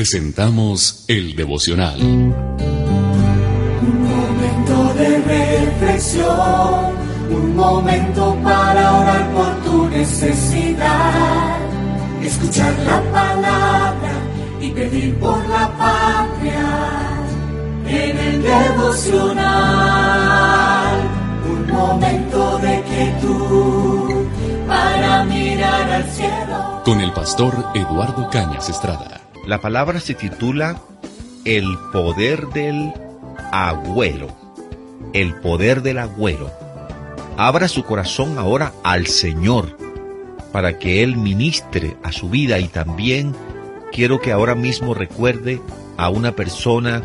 presentamos el devocional. Un momento de reflexión, un momento para orar por tu necesidad. Escuchar la palabra y pedir por la patria en el devocional. Un momento de quietud para mirar al cielo. Con el pastor Eduardo Cañas Estrada. La palabra se titula El poder del agüero. El poder del agüero. Abra su corazón ahora al Señor para que Él ministre a su vida y también quiero que ahora mismo recuerde a una persona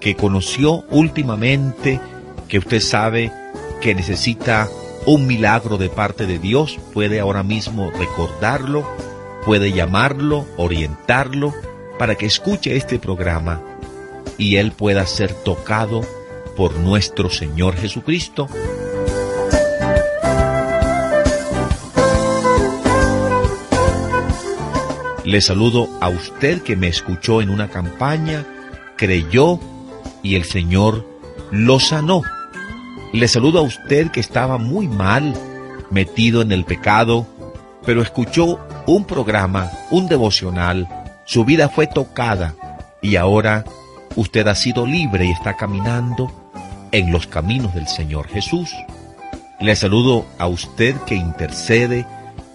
que conoció últimamente, que usted sabe que necesita un milagro de parte de Dios, puede ahora mismo recordarlo, puede llamarlo, orientarlo, para que escuche este programa y él pueda ser tocado por nuestro Señor Jesucristo. Le saludo a usted que me escuchó en una campaña, creyó y el Señor lo sanó. Le saludo a usted que estaba muy mal, metido en el pecado, pero escuchó un programa, un devocional, su vida fue tocada y ahora usted ha sido libre y está caminando en los caminos del Señor Jesús. Le saludo a usted que intercede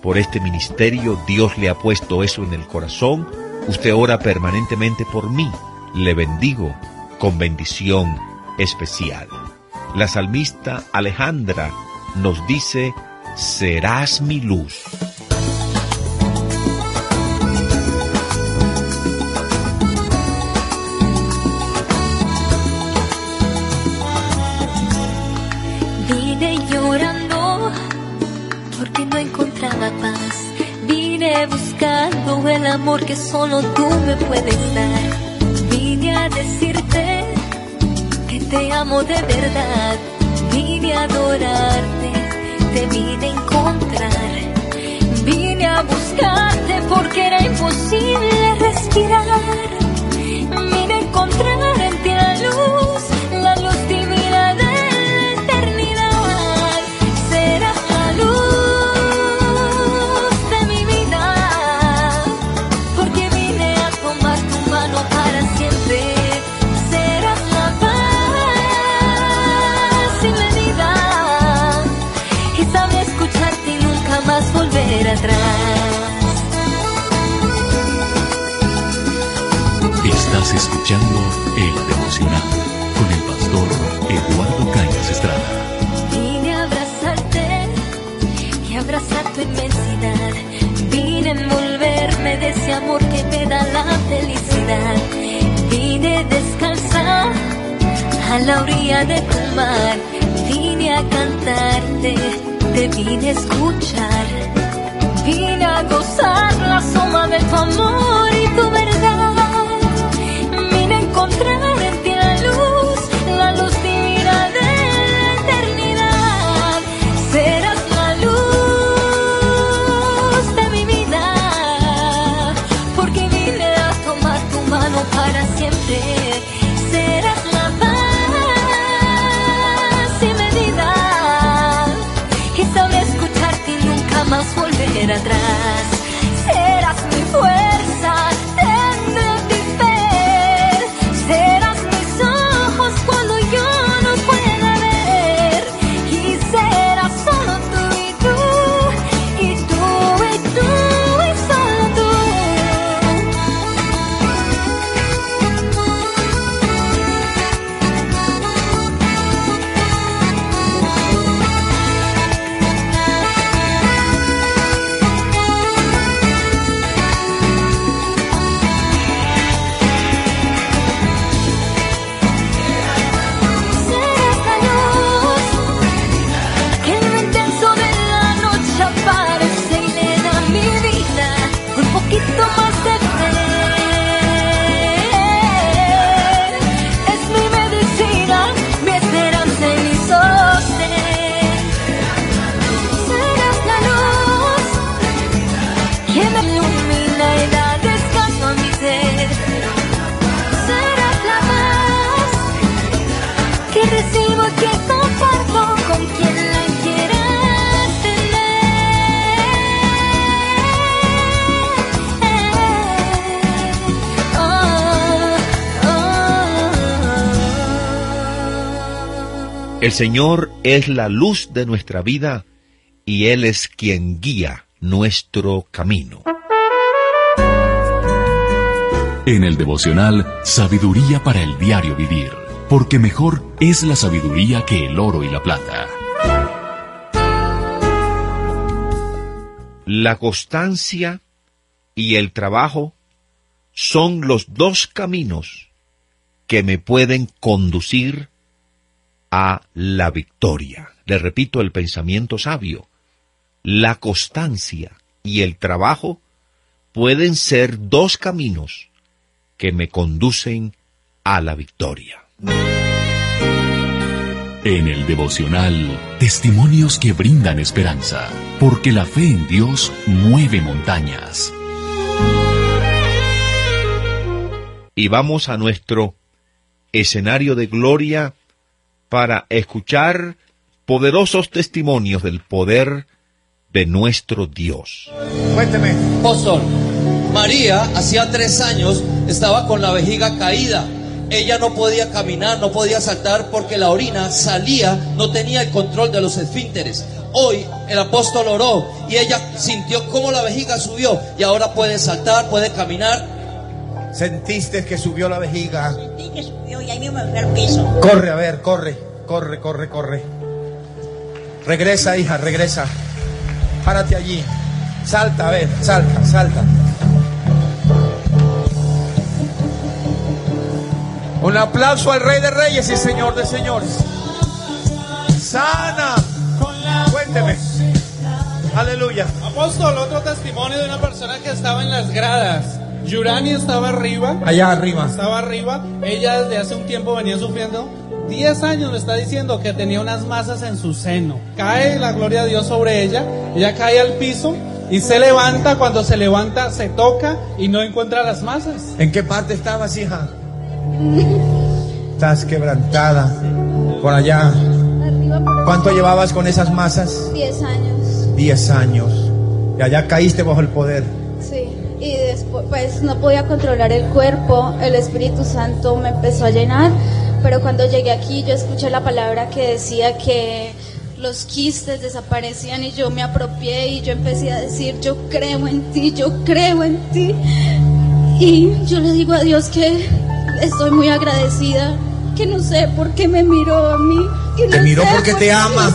por este ministerio. Dios le ha puesto eso en el corazón. Usted ora permanentemente por mí. Le bendigo con bendición especial. La salmista Alejandra nos dice, serás mi luz. Amor que solo tú me puedes dar. Vine a decirte que te amo de verdad. Vine a adorarte, te vine a encontrar. Vine a buscarte a la orilla de tu mar. Vine a cantarte, te vine a escuchar. Vine a gozar la suma de tu amor y tu verdad. Vine a encontrar en ti la luz, la luz divina de la eternidad. Serás la luz de mi vida, porque vine a tomar tu mano para siempre. Volver atrás. El Señor es la luz de nuestra vida y Él es quien guía nuestro camino. En el devocional Sabiduría para el diario vivir, porque mejor es la sabiduría que el oro y la plata. La constancia y el trabajo son los dos caminos que me pueden conducir a la victoria. Le repito el pensamiento sabio. La constancia y el trabajo pueden ser dos caminos que me conducen a la victoria. En el devocional, testimonios que brindan esperanza, porque la fe en Dios mueve montañas. Y vamos a nuestro escenario de gloria para escuchar poderosos testimonios del poder de nuestro Dios. Cuénteme. Apóstol, María hacía tres años estaba con la vejiga caída. Ella no podía caminar, no podía saltar porque la orina salía, no tenía el control de los esfínteres. Hoy el apóstol oró y ella sintió cómo la vejiga subió y ahora puede saltar, puede caminar. ¿Sentiste que subió la vejiga? Sentí que subió y ahí mismo me fui al piso. Corre, a ver, corre, corre, corre, corre. Regresa, hija, regresa. Párate allí. Salta, a ver, salta, salta. Un aplauso al Rey de Reyes y Señor de Señores. Sana. Cuénteme. Aleluya. Apóstol, otro testimonio de una persona que estaba en las gradas. Yurani estaba arriba. Allá arriba. Estaba arriba. Ella desde hace un tiempo venía sufriendo. 10 años me está diciendo que tenía unas masas en su seno. Cae la gloria de Dios sobre ella. Ella cae al piso y se levanta. Cuando se levanta, se toca y no encuentra las masas. ¿En qué parte estabas, hija? Estás quebrantada. Por allá. ¿Cuánto llevabas con esas masas? 10 años. 10 años. Y allá caíste bajo el poder. Pues no podía controlar el cuerpo. El Espíritu Santo me empezó a llenar. Pero cuando llegué aquí, yo escuché la palabra que decía que los quistes desaparecían y yo me apropié y yo empecé a decir, yo creo en ti, yo creo en ti. Y yo le digo a Dios que estoy muy agradecida, que no sé por qué me miró a mí. Que Te no miró sé porque por te ama.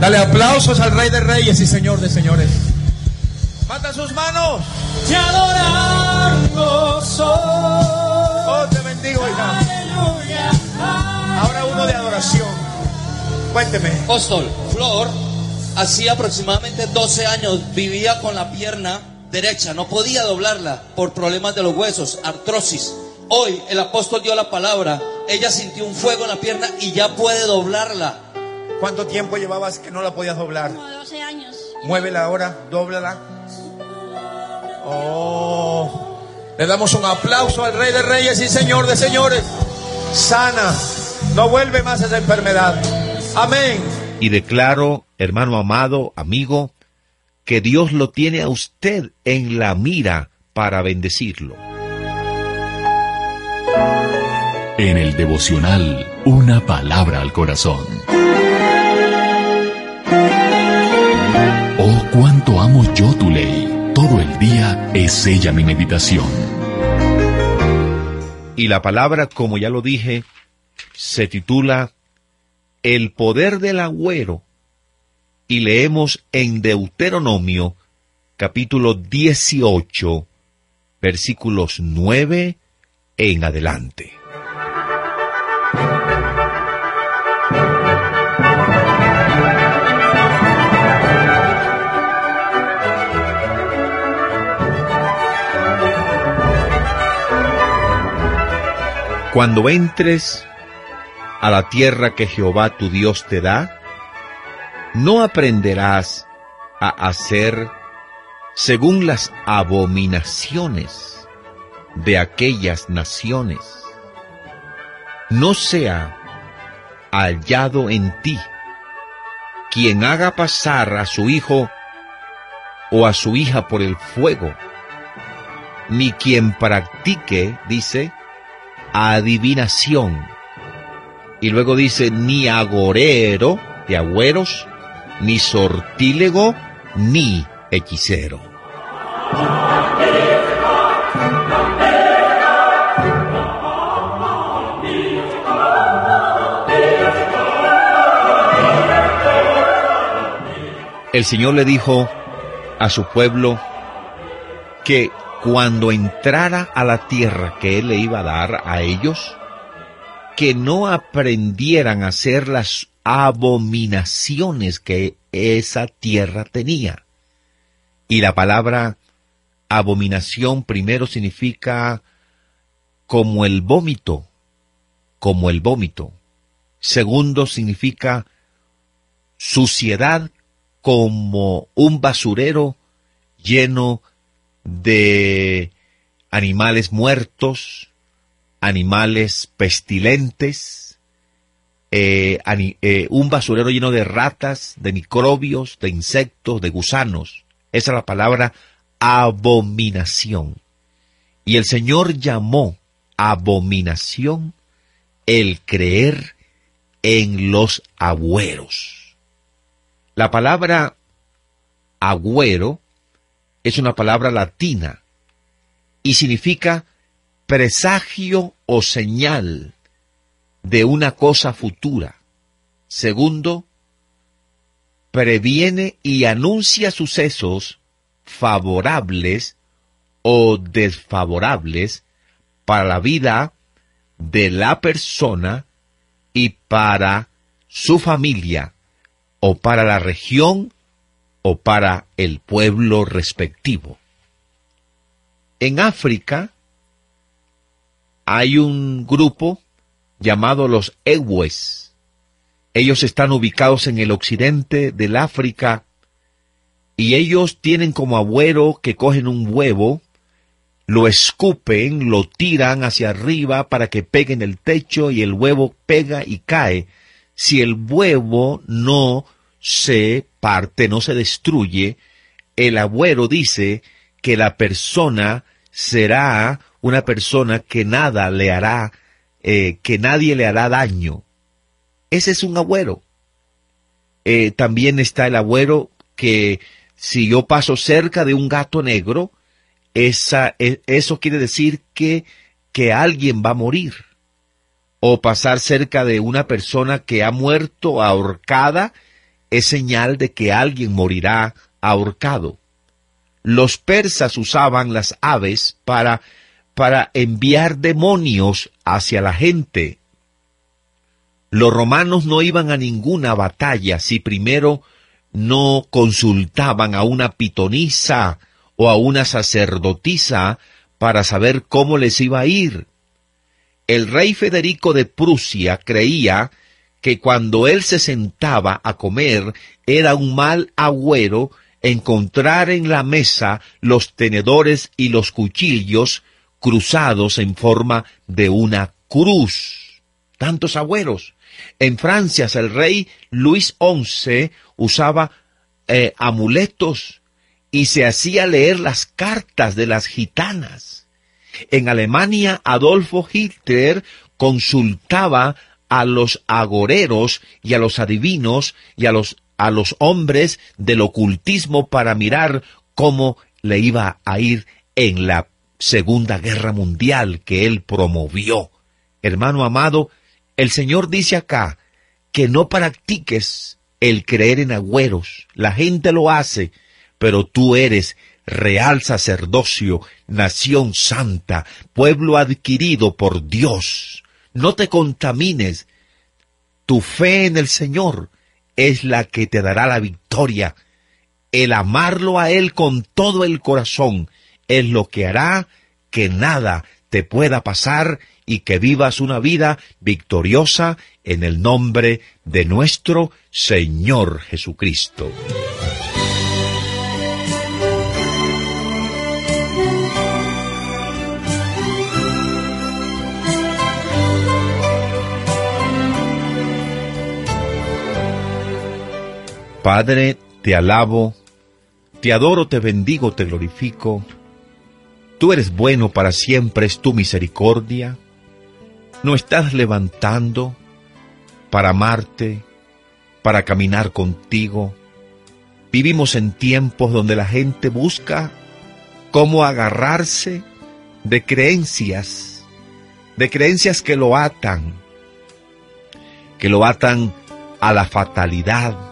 Dale aplausos al Rey de Reyes y Señor de Señores. Mata sus manos. Te adorando soy. Oh, te bendigo, hija. Aleluya. Ahora uno de adoración. Cuénteme. Apóstol, Flor hacía aproximadamente 12 años vivía con la pierna derecha, no podía doblarla por problemas de los huesos, artrosis. Hoy el apóstol dio la palabra, ella sintió un fuego en la pierna y ya puede doblarla. ¿Cuánto tiempo llevabas que no la podías doblar? Como 12 años. Muévela ahora, dóblala. Oh. Le damos un aplauso al Rey de Reyes y Señor de Señores. Sana. No vuelve más esa enfermedad. Amén. Y declaro, hermano amado, amigo, que Dios lo tiene a usted en la mira para bendecirlo. En el devocional, una palabra al corazón. Cuánto amo yo tu ley. Todo el día es ella mi meditación. Y la palabra, como ya lo dije, se titula El poder del agüero. Y leemos en Deuteronomio capítulo 18, versículos 9 en adelante. Cuando entres a la tierra que Jehová tu Dios te da, no aprenderás a hacer según las abominaciones de aquellas naciones. No sea hallado en ti quien haga pasar a su hijo o a su hija por el fuego, ni quien practique, dice, adivinación, Y luego dice, ni agorero de agüeros, ni sortílego, ni hechicero. El Señor le dijo a su pueblo que cuando entrara a la tierra que Él le iba a dar a ellos, que no aprendieran a hacer las abominaciones que esa tierra tenía. Y la palabra abominación primero significa como el vómito, como el vómito. Segundo significa suciedad como un basurero lleno de animales muertos, animales pestilentes, eh, eh, un basurero lleno de ratas, de microbios, de insectos, de gusanos. Esa es la palabra abominación. Y el Señor llamó abominación el creer en los agüeros. La palabra agüero es una palabra latina y significa presagio o señal de una cosa futura. Segundo, previene y anuncia sucesos favorables o desfavorables para la vida de la persona y para su familia o para la región o para el pueblo respectivo. En África hay un grupo llamado los Ewes. Ellos están ubicados en el occidente del África y ellos tienen como agüero que cogen un huevo, lo escupen, lo tiran hacia arriba para que pegue en el techo y el huevo pega y cae. Si el huevo no se parte, no se destruye, el agüero dice que la persona será una persona que nada le hará eh, que nadie le hará daño. Ese es un agüero. Eh, también está el agüero que si yo paso cerca de un gato negro, esa, e, eso quiere decir que, que alguien va a morir. O pasar cerca de una persona que ha muerto ahorcada es señal de que alguien morirá ahorcado. Los persas usaban las aves para para enviar demonios hacia la gente. Los romanos no iban a ninguna batalla si primero no consultaban a una pitonisa o a una sacerdotisa para saber cómo les iba a ir. El rey Federico de Prusia creía que cuando él se sentaba a comer era un mal agüero encontrar en la mesa los tenedores y los cuchillos cruzados en forma de una cruz. Tantos agüeros. En Francia, el rey Luis XI usaba eh, amuletos y se hacía leer las cartas de las gitanas. En Alemania, Adolfo Hitler consultaba a los agoreros y a los adivinos y a los, a los hombres del ocultismo para mirar cómo le iba a ir en la Segunda Guerra Mundial que él promovió. Hermano amado, el Señor dice acá que no practiques el creer en agüeros. La gente lo hace, pero tú eres real sacerdocio, nación santa, pueblo adquirido por Dios. No te contamines. Tu fe en el Señor es la que te dará la victoria. El amarlo a Él con todo el corazón es lo que hará que nada te pueda pasar y que vivas una vida victoriosa en el nombre de nuestro Señor Jesucristo. Padre, te alabo, te adoro, te bendigo, te glorifico Tú eres bueno para siempre, es tu misericordia. No estás levantando para amarte, para caminar contigo. Vivimos en tiempos donde la gente busca cómo agarrarse de creencias, de creencias que lo atan, que lo atan a la fatalidad.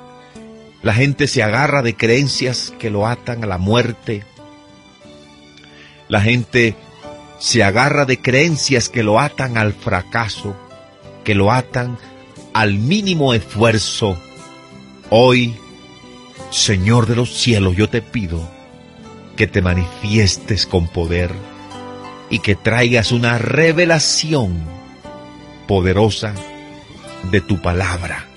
La gente se agarra de creencias que lo atan a la muerte. La gente se agarra de creencias que lo atan al fracaso, que lo atan al mínimo esfuerzo. Hoy, Señor de los cielos, yo te pido que te manifiestes con poder y que traigas una revelación poderosa de tu palabra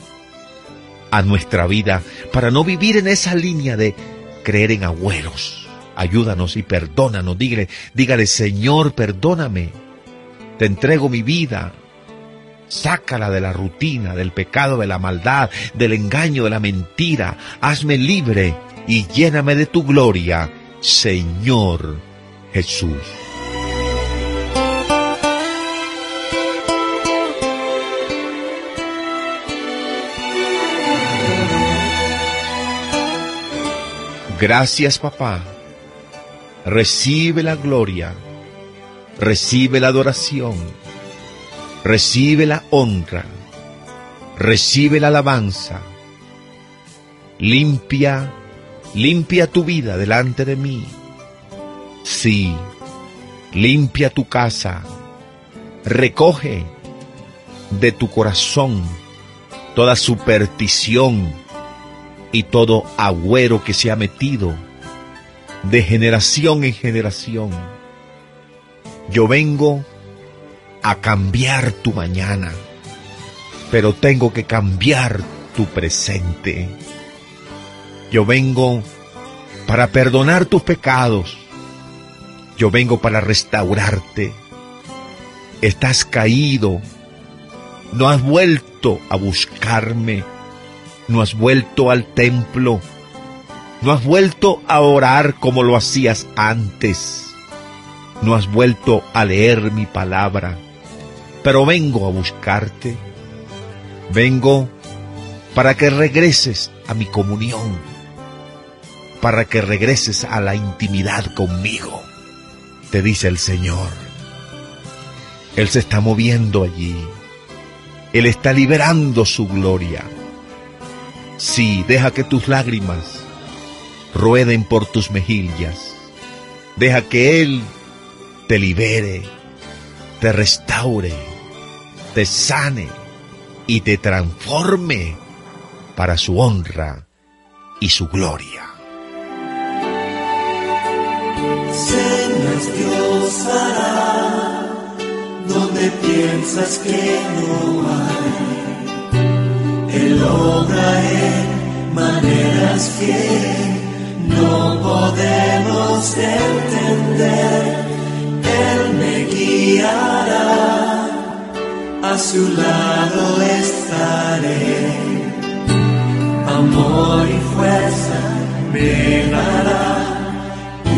a nuestra vida para no vivir en esa línea de creer en agüeros. Ayúdanos y perdónanos. Dígale, dígale, Señor, perdóname. Te entrego mi vida. Sácala de la rutina, del pecado, de la maldad, del engaño, de la mentira. Hazme libre y lléname de tu gloria, Señor Jesús. Gracias papá. Recibe la gloria, recibe la adoración, recibe la honra, recibe la alabanza. Limpia, limpia tu vida delante de mí. Sí, limpia tu casa. Recoge de tu corazón toda superstición, y todo agüero que se ha metido de generación en generación. Yo vengo a cambiar tu mañana, pero tengo que cambiar tu presente. Yo vengo para perdonar tus pecados. Yo vengo para restaurarte. Estás caído. No has vuelto a buscarme no has vuelto al templo, no has vuelto a orar como lo hacías antes, no has vuelto a leer mi palabra, pero vengo a buscarte, vengo para que regreses a mi comunión, para que regreses a la intimidad conmigo, te dice el Señor. Él se está moviendo allí. Él está liberando su gloria. Sí, deja que tus lágrimas rueden por tus mejillas. Deja que Él te libere, te restaure, te sane y te transforme para su honra y su gloria. Señas Dios hará donde piensas que no hay él obra en maneras que no podemos entender. Él me guiará, a su lado estaré. Amor y fuerza me dará,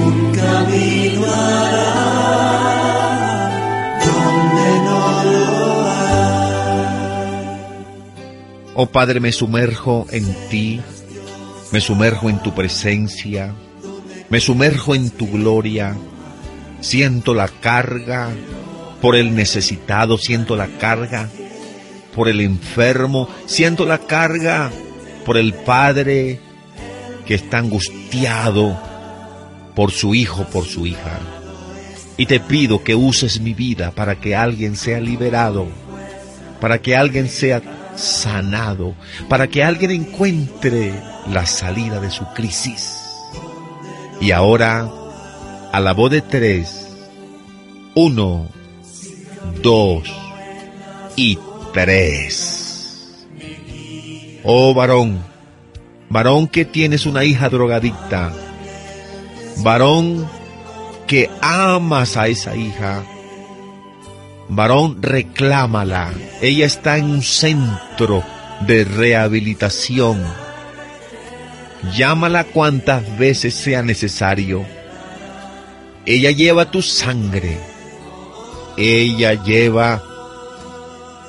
un camino hará Oh Padre, me sumerjo en ti, me sumerjo en tu presencia, me sumerjo en tu gloria, siento la carga por el necesitado, siento la carga por el enfermo, siento la carga por el Padre que está angustiado por su hijo, por su hija. Y te pido que uses mi vida para que alguien sea liberado, para que alguien sea sanado, para que alguien encuentre la salida de su crisis. Y ahora, a la voz de tres, uno, dos y tres. Oh varón, varón que tienes una hija drogadicta, varón que amas a esa hija, Varón, reclámala. Ella está en un centro de rehabilitación. Llámala cuantas veces sea necesario. Ella lleva tu sangre. Ella lleva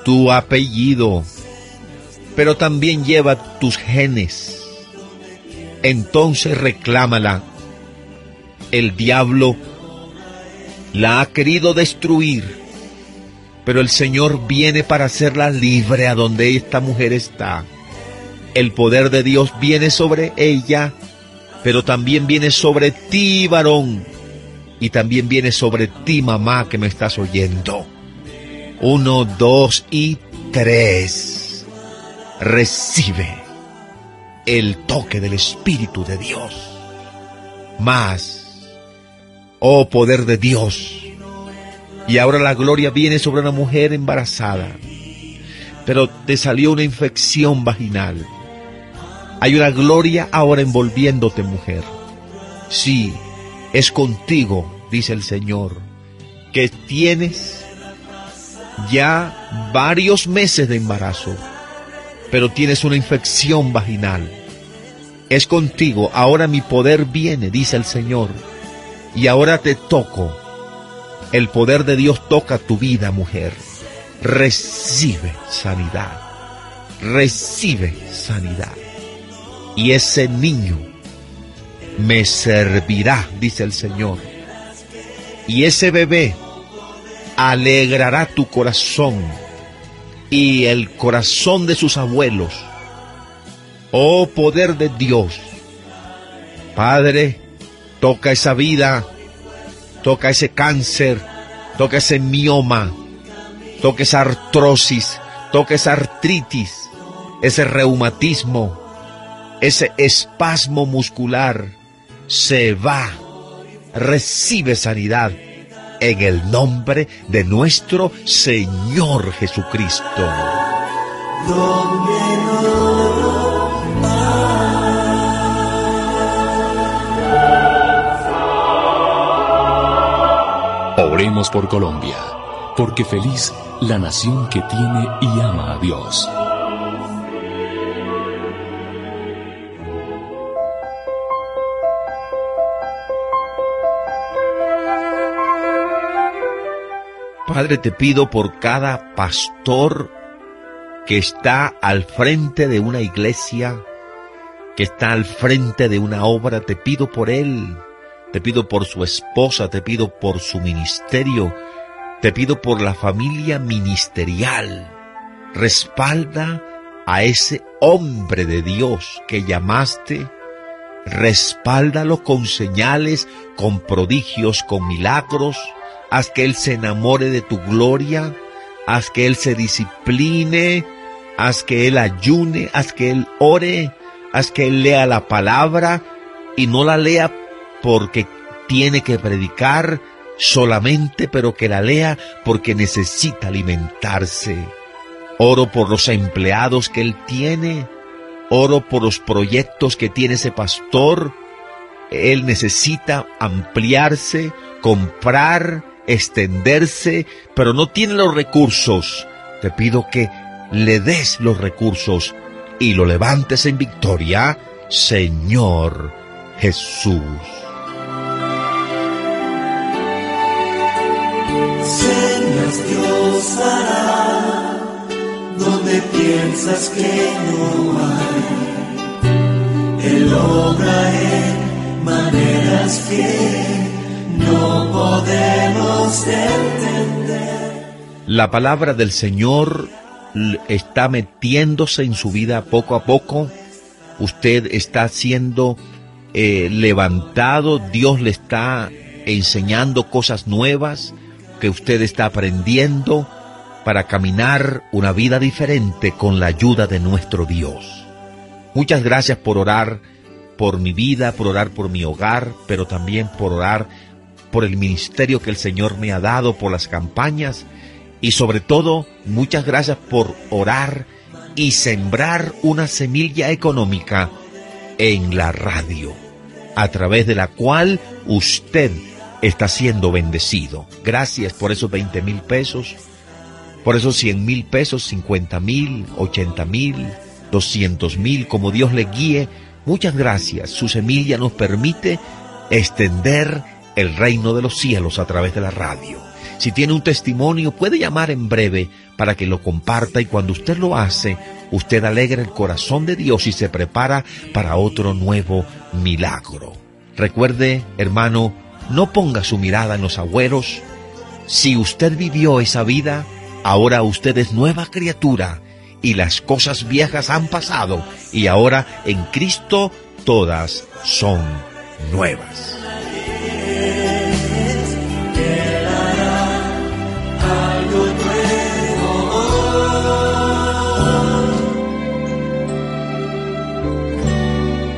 tu apellido. pero también lleva tus genes. Entonces reclámala. El diablo la ha querido destruir, pero el Señor viene para hacerla libre a donde esta mujer está. El poder de Dios viene sobre ella, pero también viene sobre ti, varón, y también viene sobre ti, mamá, que me estás oyendo. Uno, dos y tres. Recibe el toque del Espíritu de Dios. Más, oh poder de Dios. Y ahora la gloria viene sobre una mujer embarazada. Pero te salió una infección vaginal. Hay una gloria ahora envolviéndote, mujer. Sí, es contigo, dice el Señor, que tienes ya varios meses de embarazo pero tienes una infección vaginal. Es contigo, ahora mi poder viene, dice el Señor, y ahora te toco. El poder de Dios toca tu vida, mujer. Recibe sanidad. Recibe sanidad. Y ese niño me servirá, dice el Señor. Y ese bebé alegrará tu corazón y el corazón de sus abuelos. Oh poder de Dios, Padre, toca esa vida, toca ese cáncer, toca ese mioma, toca esa artrosis, toca esa artritis, ese reumatismo, ese espasmo muscular. Se va, recibe sanidad en el nombre de nuestro Señor Jesucristo. Por Colombia, porque feliz la nación que tiene y ama a Dios. Padre, te pido por cada pastor que está al frente de una iglesia, que está al frente de una obra, te pido por él, te pido por su esposa, te pido por su ministerio, te pido por la familia ministerial. Respalda a ese hombre de Dios que llamaste, respáldalo con señales, con prodigios, con milagros, haz que Él se enamore de tu gloria, haz que Él se discipline, haz que Él ayune, haz que Él ore, haz que Él lea la palabra y no la lea porque tiene que predicar solamente, pero que la lea porque necesita alimentarse. Oro por los empleados que Él tiene, oro por los proyectos que tiene ese pastor. Él necesita ampliarse, comprar, extenderse, pero no tiene los recursos. Te pido que le des los recursos y lo levantes en victoria, Señor Jesús. No podemos entender. La palabra del Señor está metiéndose en su vida poco a poco. Usted está siendo eh, levantado, Dios le está enseñando cosas nuevas que usted está aprendiendo para caminar una vida diferente con la ayuda de nuestro Dios. Muchas gracias por orar por mi vida, por orar por mi hogar, pero también por orar por el ministerio que el Señor me ha dado, por las campañas y sobre todo muchas gracias por orar y sembrar una semilla económica en la radio, a través de la cual usted está siendo bendecido. Gracias por esos 20 mil pesos, por esos 100 mil pesos, 50 mil, 80 mil, 200 mil, como Dios le guíe. Muchas gracias. Su semilla nos permite extender el reino de los cielos a través de la radio. Si tiene un testimonio, puede llamar en breve para que lo comparta y cuando usted lo hace, usted alegra el corazón de Dios y se prepara para otro nuevo milagro. Recuerde, hermano, no ponga su mirada en los agüeros. Si usted vivió esa vida, ahora usted es nueva criatura y las cosas viejas han pasado y ahora en Cristo todas son nuevas.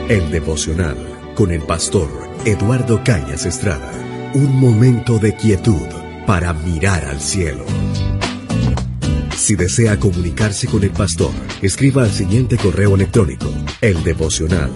El devocional con el pastor Eduardo Cañas Estrada. Un momento de quietud para mirar al cielo. Si desea comunicarse con el pastor, escriba al siguiente correo electrónico, eldevocional